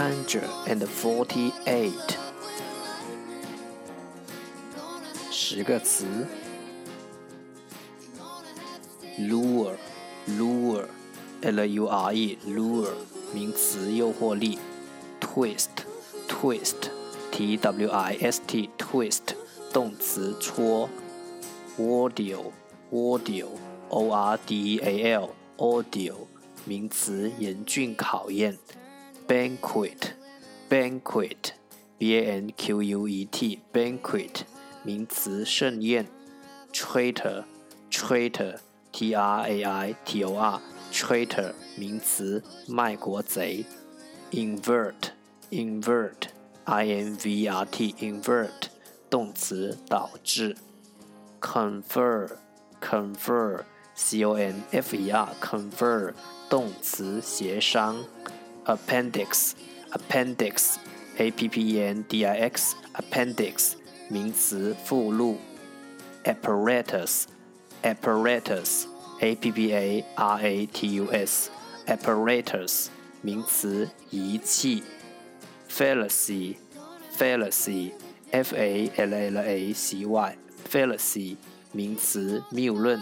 148十个词。lure lure l u r e lure 名词诱惑力。twist twist t w i s t twist 动词戳 ordeal ordeal ordeal banquet banquet, b-a-n-q-u-e-t, banquet 名词盛宴 traitor traitor t r a i t o r traitor 名词卖国贼 invert invert i n v r t invert 动词导致 confer confer c o n f e r confer 动词协商 appendix appendix a p p e n d i x appendix 名词附录 apparatus apparatus a p p a r a t u s apparatus 名词仪器 fallacy fallacy f a l l a c y fallacy 名词谬论。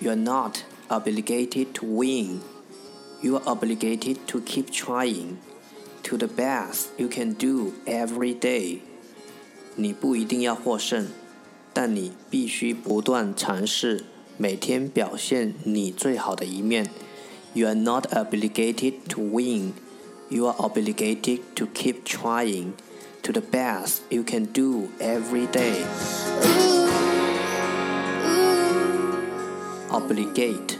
You are not obligated to win. You are obligated to keep trying to the best you can do every day. 你不一定要获胜，但你必须不断尝试，每天表现你最好的一面。You are not obligated to win. You are obligated to keep trying to the best you can do every day. obligate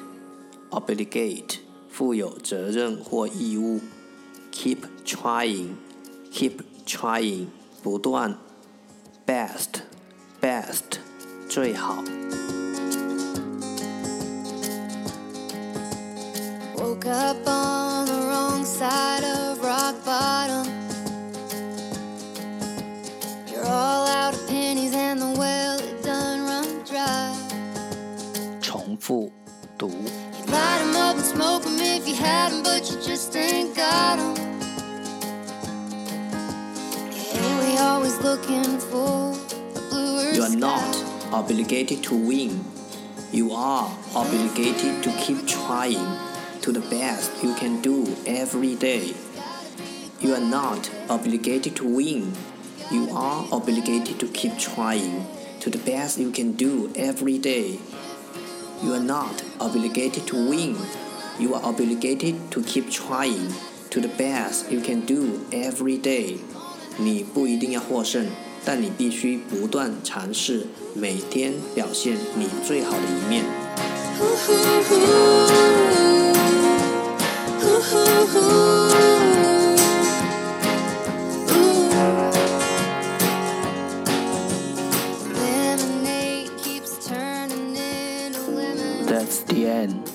obligate 负有责任或义务，keep trying keep trying 不断，best best 最好。Woke up on had 'em, but you just ain't got 'em. Yeah, we always looking for a bluer You are not obligated to win. You are obligated to keep trying to the best you can do every day. You are not obligated to win. You are obligated to keep trying to the best you can do every day. You are not obligated to win you are obligated to keep trying to the best you can do every day。你不一定要获胜，但你必须不断尝试，每天表现你最好的一面。That's the end.